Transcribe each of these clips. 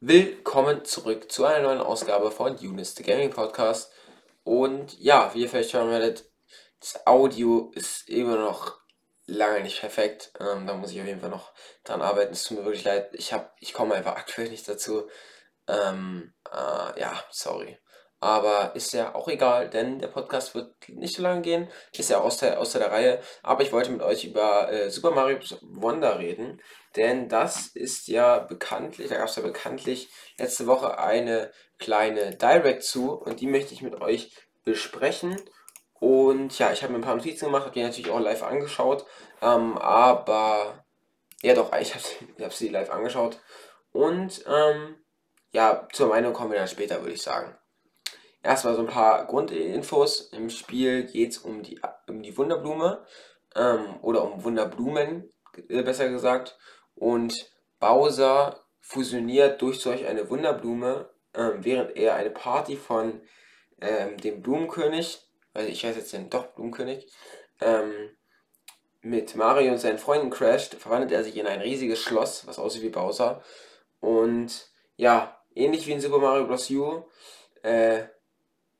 Willkommen zurück zu einer neuen Ausgabe von Unis, the Gaming Podcast. Und ja, wie ihr vielleicht schon werdet, das Audio ist immer noch lange nicht perfekt. Ähm, da muss ich auf jeden Fall noch dran arbeiten. Es tut mir wirklich leid. Ich, ich komme einfach aktuell nicht dazu. Ähm, äh, ja, sorry. Aber ist ja auch egal, denn der Podcast wird nicht so lange gehen. Ist ja aus der, aus der Reihe. Aber ich wollte mit euch über äh, Super Mario Wonder reden. Denn das ist ja bekanntlich, da gab es ja bekanntlich letzte Woche eine kleine Direct zu. Und die möchte ich mit euch besprechen. Und ja, ich habe mir ein paar Notizen gemacht, habe die natürlich auch live angeschaut. Ähm, aber ja doch, ich habe hab sie live angeschaut. Und ähm, ja, zur Meinung kommen wir dann später, würde ich sagen. Erstmal so ein paar Grundinfos. Im Spiel geht es um die, um die Wunderblume ähm, oder um Wunderblumen, äh, besser gesagt. Und Bowser fusioniert durch solch eine Wunderblume, ähm, während er eine Party von ähm, dem Blumenkönig, also ich heiße jetzt den doch Blumenkönig, ähm, mit Mario und seinen Freunden crasht, verwandelt er sich in ein riesiges Schloss, was aussieht wie Bowser. Und ja, ähnlich wie in Super Mario Bros. U, äh,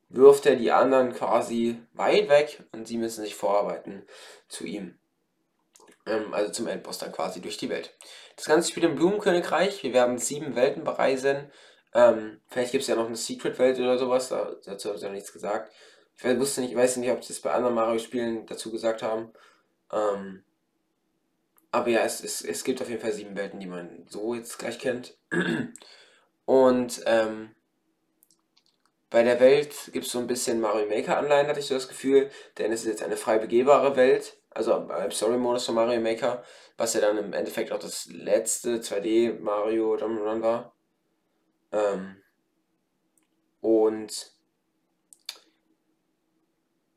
wirft er die anderen quasi weit weg und sie müssen sich vorarbeiten zu ihm. Ähm, also zum Endboss dann quasi durch die Welt. Das Ganze spielt im Blumenkönigreich. Wir werden sieben Welten bereisen. Ähm, vielleicht gibt es ja noch eine Secret-Welt oder sowas. Dazu habe ich noch nichts gesagt. Ich wusste nicht, weiß nicht, ob sie es bei anderen Mario-Spielen dazu gesagt haben. Ähm, aber ja, es, es, es gibt auf jeden Fall sieben Welten, die man so jetzt gleich kennt. Und ähm, bei der Welt gibt es so ein bisschen Mario Maker Anleihen, hatte ich so das Gefühl, denn es ist jetzt eine frei begehbare Welt, also im Story-Modus von Mario Maker, was ja dann im Endeffekt auch das letzte 2D Mario Jump'n'Run war. Ähm, und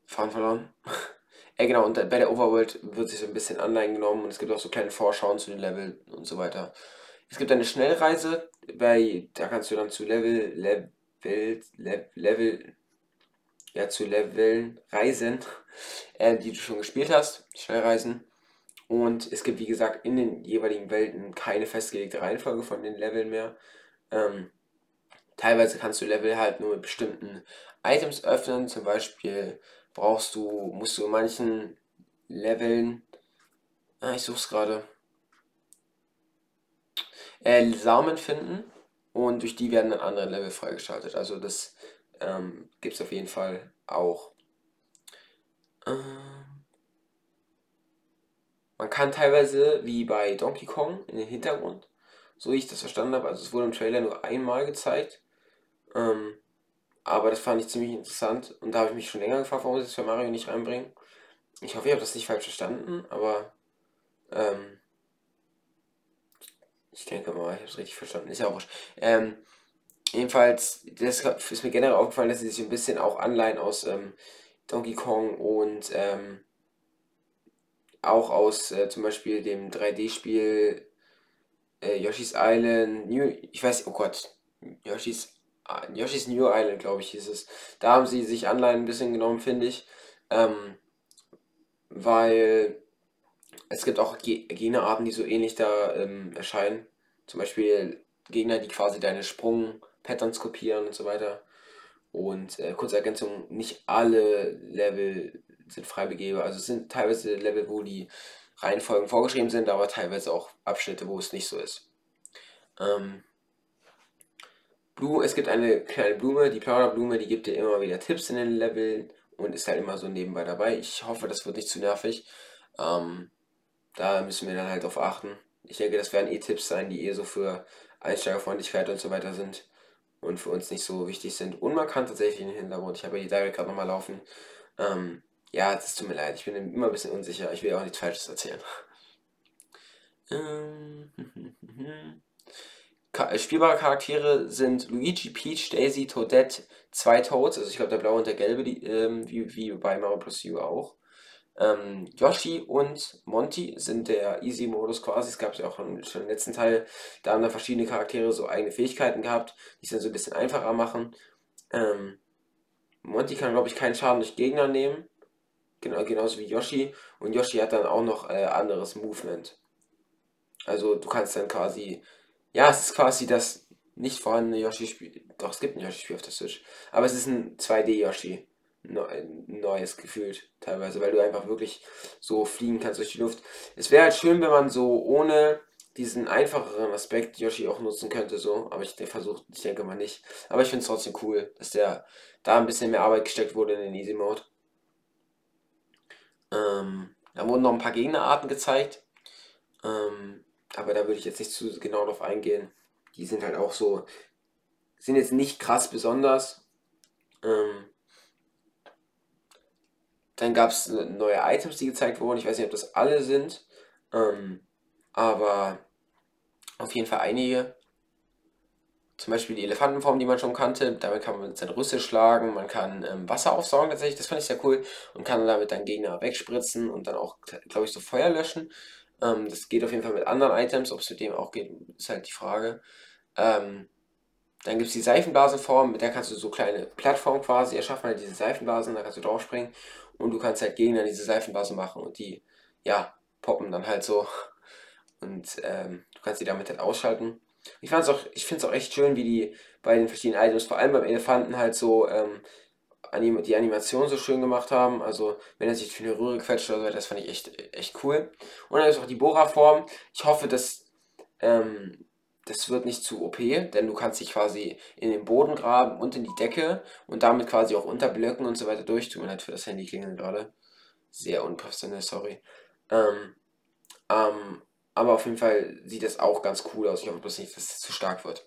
Fahren verloren. ja genau, und bei der Overworld wird sich so ein bisschen Anleihen genommen und es gibt auch so kleine Vorschauen zu den Level und so weiter. Es gibt eine Schnellreise, bei, da kannst du dann zu Level, Level Welt, Le Level, ja, zu Leveln reisen, äh, die du schon gespielt hast, Schnellreisen. Und es gibt, wie gesagt, in den jeweiligen Welten keine festgelegte Reihenfolge von den Leveln mehr. Ähm, teilweise kannst du Level halt nur mit bestimmten Items öffnen. Zum Beispiel brauchst du, musst du in manchen Leveln, ah, ich such's gerade, äh, Samen finden und durch die werden dann andere Level freigeschaltet. Also das ähm, gibt es auf jeden Fall auch. Ähm, man kann teilweise, wie bei Donkey Kong, in den Hintergrund, so wie ich das verstanden habe, also es wurde im Trailer nur einmal gezeigt, ähm, aber das fand ich ziemlich interessant und da habe ich mich schon länger gefragt, warum sie es für Mario nicht reinbringen. Ich hoffe, ich habe das nicht falsch verstanden, aber ähm, ich denke mal, ich habe es richtig verstanden. Ist ja auch. Ähm, jedenfalls, das ist mir generell aufgefallen, dass sie sich ein bisschen auch anleihen aus ähm, Donkey Kong und ähm, auch aus äh, zum Beispiel dem 3D-Spiel äh, Yoshi's Island, New, ich weiß, oh Gott, Yoshi's, Yoshi's New Island, glaube ich, hieß es. Da haben sie sich Anleihen ein bisschen genommen, finde ich. Ähm, weil es gibt auch Gegnerarten, die so ähnlich da ähm, erscheinen. Zum Beispiel Gegner, die quasi deine Sprung-Patterns kopieren und so weiter. Und äh, kurze Ergänzung, nicht alle Level sind frei begehbar. Also es sind teilweise Level, wo die Reihenfolgen vorgeschrieben sind, aber teilweise auch Abschnitte, wo es nicht so ist. Ähm, Blue, es gibt eine kleine Blume, die Plauderblume, die gibt dir immer wieder Tipps in den Leveln und ist halt immer so nebenbei dabei. Ich hoffe, das wird nicht zu nervig. Ähm, da müssen wir dann halt drauf achten. Ich denke, das werden eh Tipps sein, die eher so für Einsteigerfreundlichkeit und so weiter sind und für uns nicht so wichtig sind. Und man kann tatsächlich den Hintergrund, ich habe ja die Direct gerade nochmal laufen. Ähm, ja, es tut mir leid, ich bin immer ein bisschen unsicher, ich will auch nichts Falsches erzählen. Ähm, spielbare Charaktere sind Luigi, Peach, Daisy, Toadette, zwei Toads, also ich glaube der blaue und der gelbe, die, ähm, wie, wie bei Mario Bros. U auch. Ähm, Yoshi und Monty sind der Easy-Modus quasi. Es gab ja auch schon, im letzten Teil, da haben dann verschiedene Charaktere so eigene Fähigkeiten gehabt, die es dann so ein bisschen einfacher machen. Ähm, Monty kann, glaube ich, keinen Schaden durch Gegner nehmen. Genau, genauso wie Yoshi. Und Yoshi hat dann auch noch äh, anderes Movement. Also du kannst dann quasi, ja, es ist quasi das nicht vorhandene Yoshi-Spiel. Doch, es gibt ein Yoshi-Spiel auf der Switch. Aber es ist ein 2D-Yoshi. Neues gefühlt teilweise, weil du einfach wirklich so fliegen kannst durch die Luft. Es wäre halt schön, wenn man so ohne diesen einfacheren Aspekt Yoshi auch nutzen könnte, so. Aber ich versuche, ich denke mal nicht. Aber ich finde es trotzdem cool, dass der da ein bisschen mehr Arbeit gesteckt wurde in den Easy Mode. Ähm, da wurden noch ein paar Gegnerarten gezeigt. Ähm, aber da würde ich jetzt nicht zu genau drauf eingehen. Die sind halt auch so, sind jetzt nicht krass besonders. Ähm, dann gab es neue Items, die gezeigt wurden. Ich weiß nicht, ob das alle sind. Ähm, aber auf jeden Fall einige. Zum Beispiel die Elefantenform, die man schon kannte. Damit kann man seine Rüssel schlagen. Man kann ähm, Wasser aufsaugen tatsächlich. Das fand ich sehr cool. Und kann damit dann Gegner wegspritzen und dann auch, glaube ich, so Feuer löschen. Ähm, das geht auf jeden Fall mit anderen Items. Ob es mit dem auch geht, ist halt die Frage. Ähm, dann gibt es die Seifenblasenform. Mit der kannst du so kleine Plattformen quasi erschaffen. Halt diese Seifenblasen. Da kannst du draufspringen. Und du kannst halt Gegner diese Seifenblasen machen. Und die, ja, poppen dann halt so. Und ähm, du kannst die damit halt ausschalten. Ich ich finde es auch echt schön, wie die bei den verschiedenen Items, vor allem beim Elefanten, halt so ähm, anim die Animation so schön gemacht haben. Also, wenn er sich für eine Röhre quetscht oder so, das fand ich echt, echt cool. Und dann ist auch die Bohra-Form. Ich hoffe, dass ähm, das wird nicht zu OP, denn du kannst dich quasi in den Boden graben und in die Decke und damit quasi auch unter Blöcken und so weiter durchtun. Halt für das Handy klingeln gerade. Sehr unprofessionell, sorry. Ähm, ähm, aber auf jeden Fall sieht das auch ganz cool aus. Ich hoffe bloß nicht, dass es zu stark wird.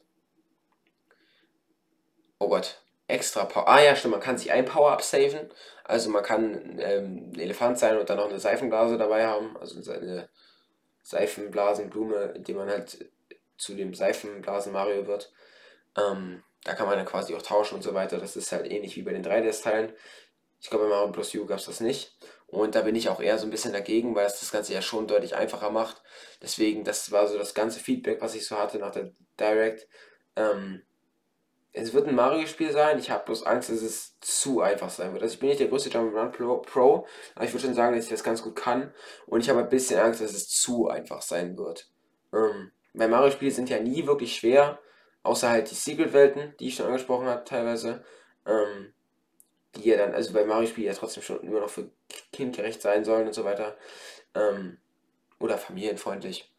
Oh Gott. Extra Power. Ah ja, stimmt, man kann sich ein Power-Up saven. Also man kann ähm, ein Elefant sein und dann noch eine Seifenblase dabei haben. Also eine Seifenblasenblume, die man halt zu dem Seifenblasen Mario wird. Ähm, da kann man dann quasi auch tauschen und so weiter. Das ist halt ähnlich wie bei den 3DS-Teilen. Ich glaube, bei Mario Plus U gab es das nicht. Und da bin ich auch eher so ein bisschen dagegen, weil es das Ganze ja schon deutlich einfacher macht. Deswegen, das war so das ganze Feedback, was ich so hatte nach der Direct. Ähm, es wird ein Mario-Spiel sein. Ich habe bloß Angst, dass es zu einfach sein wird. Also ich bin nicht der größte Jump'n'Run Pro, Pro, aber ich würde schon sagen, dass ich das ganz gut kann. Und ich habe ein bisschen Angst, dass es zu einfach sein wird. Ähm, weil Mario-Spiele sind ja nie wirklich schwer, außer halt die Secret-Welten, die ich schon angesprochen habe teilweise. Ähm, die ja dann, also bei Mario-Spielen ja trotzdem schon nur noch für kindgerecht sein sollen und so weiter. Ähm, oder familienfreundlich.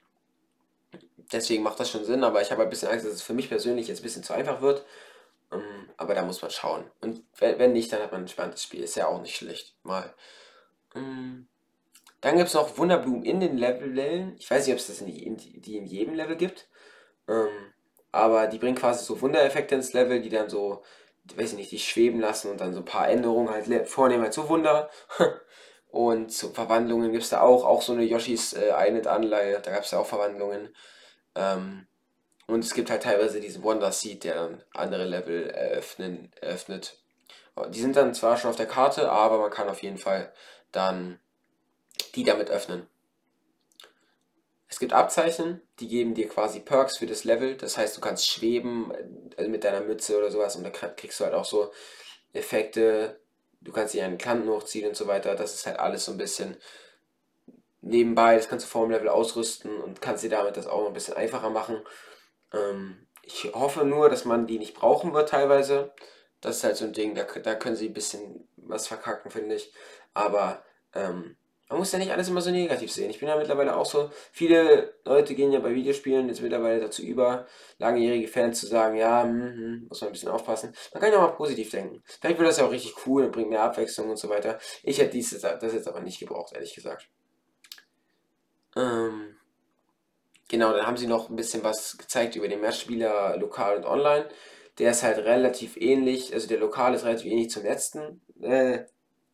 Deswegen macht das schon Sinn, aber ich habe ein bisschen Angst, dass es für mich persönlich jetzt ein bisschen zu einfach wird. Ähm, aber da muss man schauen. Und wenn, wenn, nicht, dann hat man ein spannendes Spiel. Ist ja auch nicht schlecht. Mal. Ähm, dann gibt es noch Wunderblumen in den Leveln. Ich weiß nicht, ob es das in, in, die in jedem Level gibt. Ähm, aber die bringen quasi so Wundereffekte ins Level, die dann so weiß ich nicht, die schweben lassen und dann so ein paar Änderungen halt vornehmen halt so Wunder. und zu Verwandlungen gibt es da auch, auch so eine Yoshis äh, Island-Anleihe, da gab es ja auch Verwandlungen. Ähm, und es gibt halt teilweise diesen Wonder Seed, der dann andere Level eröffnen, eröffnet. Die sind dann zwar schon auf der Karte, aber man kann auf jeden Fall dann die damit öffnen. Es gibt Abzeichen, die geben dir quasi Perks für das Level. Das heißt, du kannst schweben äh, mit deiner Mütze oder sowas und da kriegst du halt auch so Effekte. Du kannst dir einen Kanten hochziehen und so weiter. Das ist halt alles so ein bisschen nebenbei. Das kannst du vor dem Level ausrüsten und kannst dir damit das auch ein bisschen einfacher machen. Ähm, ich hoffe nur, dass man die nicht brauchen wird teilweise. Das ist halt so ein Ding, da, da können sie ein bisschen was verkacken, finde ich. Aber ähm, man muss ja nicht alles immer so negativ sehen. Ich bin ja mittlerweile auch so, viele Leute gehen ja bei Videospielen jetzt mittlerweile dazu über, langjährige Fans zu sagen, ja, hm, hm, muss man ein bisschen aufpassen. Man kann ja auch mal positiv denken. Vielleicht wird das ja auch richtig cool und bringt mehr Abwechslung und so weiter. Ich hätte dies, das jetzt aber nicht gebraucht, ehrlich gesagt. Ähm, genau, dann haben sie noch ein bisschen was gezeigt über den Mehrspieler lokal und online. Der ist halt relativ ähnlich, also der Lokal ist relativ ähnlich zum letzten. Äh,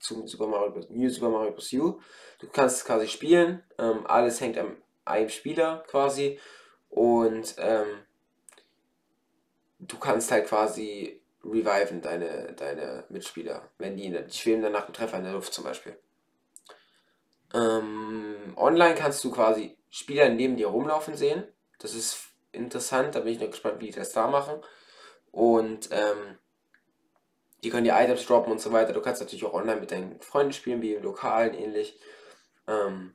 zum Super Mario New Super Mario Bros. U. Du kannst quasi spielen, ähm, alles hängt an einem Spieler quasi und ähm, du kannst halt quasi reviven deine, deine Mitspieler, wenn die, die schweben dann nach dem Treffer in der Luft zum Beispiel. Ähm, online kannst du quasi Spieler neben dir rumlaufen sehen. Das ist interessant, da bin ich noch gespannt, wie die das da machen. Und ähm, die können die Items droppen und so weiter. Du kannst natürlich auch online mit deinen Freunden spielen, wie im Lokalen ähnlich. Ähm,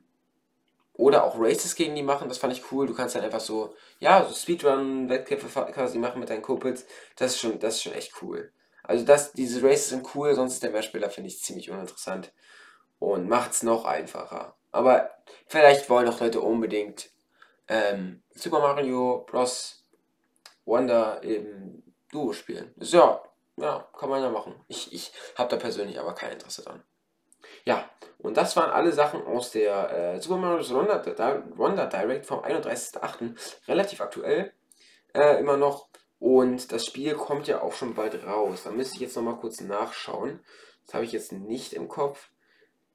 oder auch Races gegen die machen, das fand ich cool. Du kannst dann einfach so, ja, so Speedrun-Wettkämpfe quasi machen mit deinen Kumpels. Das ist schon, das ist schon echt cool. Also das, diese Races sind cool, sonst ist der Mehrspieler, finde ich, ziemlich uninteressant. Und macht es noch einfacher. Aber vielleicht wollen auch Leute unbedingt ähm, Super Mario Bros. Wonder eben Duo spielen. Ja, ja, kann man ja machen. Ich, ich habe da persönlich aber kein Interesse dran. Ja, und das waren alle Sachen aus der äh, Super Mario. Wonder, Direct vom 31.08. Relativ aktuell äh, immer noch. Und das Spiel kommt ja auch schon bald raus. Da müsste ich jetzt nochmal kurz nachschauen. Das habe ich jetzt nicht im Kopf.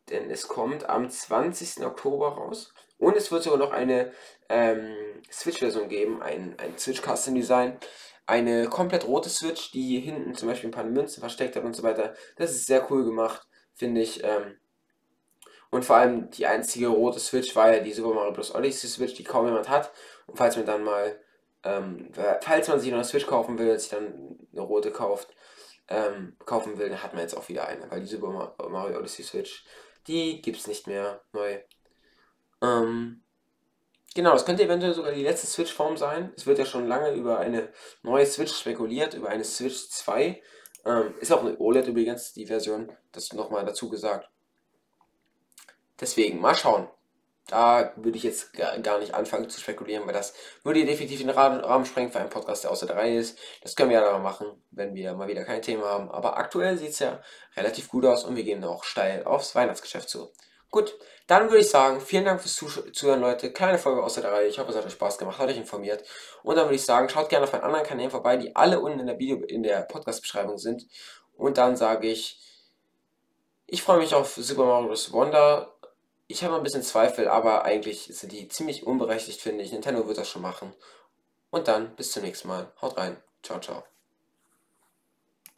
Denn es kommt am 20. Oktober raus. Und es wird sogar noch eine ähm, Switch-Version geben, ein, ein Switch-Custom-Design. Eine komplett rote Switch, die hinten zum Beispiel ein paar Münzen versteckt hat und so weiter. Das ist sehr cool gemacht, finde ich. Ähm, und vor allem die einzige rote Switch war ja die Super Mario Bros. Odyssey Switch, die kaum jemand hat. Und falls man dann mal, ähm, falls man sich noch eine Switch kaufen will, sich dann eine rote kauft, ähm, kaufen will, dann hat man jetzt auch wieder eine. Weil die Super Mario Odyssey Switch, die gibt es nicht mehr neu. Ähm, genau, das könnte eventuell sogar die letzte Switch-Form sein. Es wird ja schon lange über eine neue Switch spekuliert, über eine Switch 2. Ähm, ist auch eine OLED übrigens, die Version. Das nochmal dazu gesagt. Deswegen, mal schauen. Da würde ich jetzt gar nicht anfangen zu spekulieren, weil das würde definitiv den Rahmen sprengen für einen Podcast, der außer der Reihe ist. Das können wir ja dann machen, wenn wir mal wieder kein Thema haben. Aber aktuell sieht es ja relativ gut aus und wir gehen auch steil aufs Weihnachtsgeschäft zu. Gut, dann würde ich sagen, vielen Dank fürs Zuhören, Leute. Kleine Folge außer der Reihe. Ich hoffe, es hat euch Spaß gemacht, hat euch informiert. Und dann würde ich sagen, schaut gerne auf meinen anderen Kanälen vorbei, die alle unten in der Video, in der Podcast-Beschreibung sind. Und dann sage ich, ich freue mich auf Super Mario Bros. Wonder ich habe ein bisschen Zweifel, aber eigentlich sind die ziemlich unberechtigt, finde ich. Nintendo wird das schon machen. Und dann bis zum nächsten Mal. Haut rein. Ciao, ciao.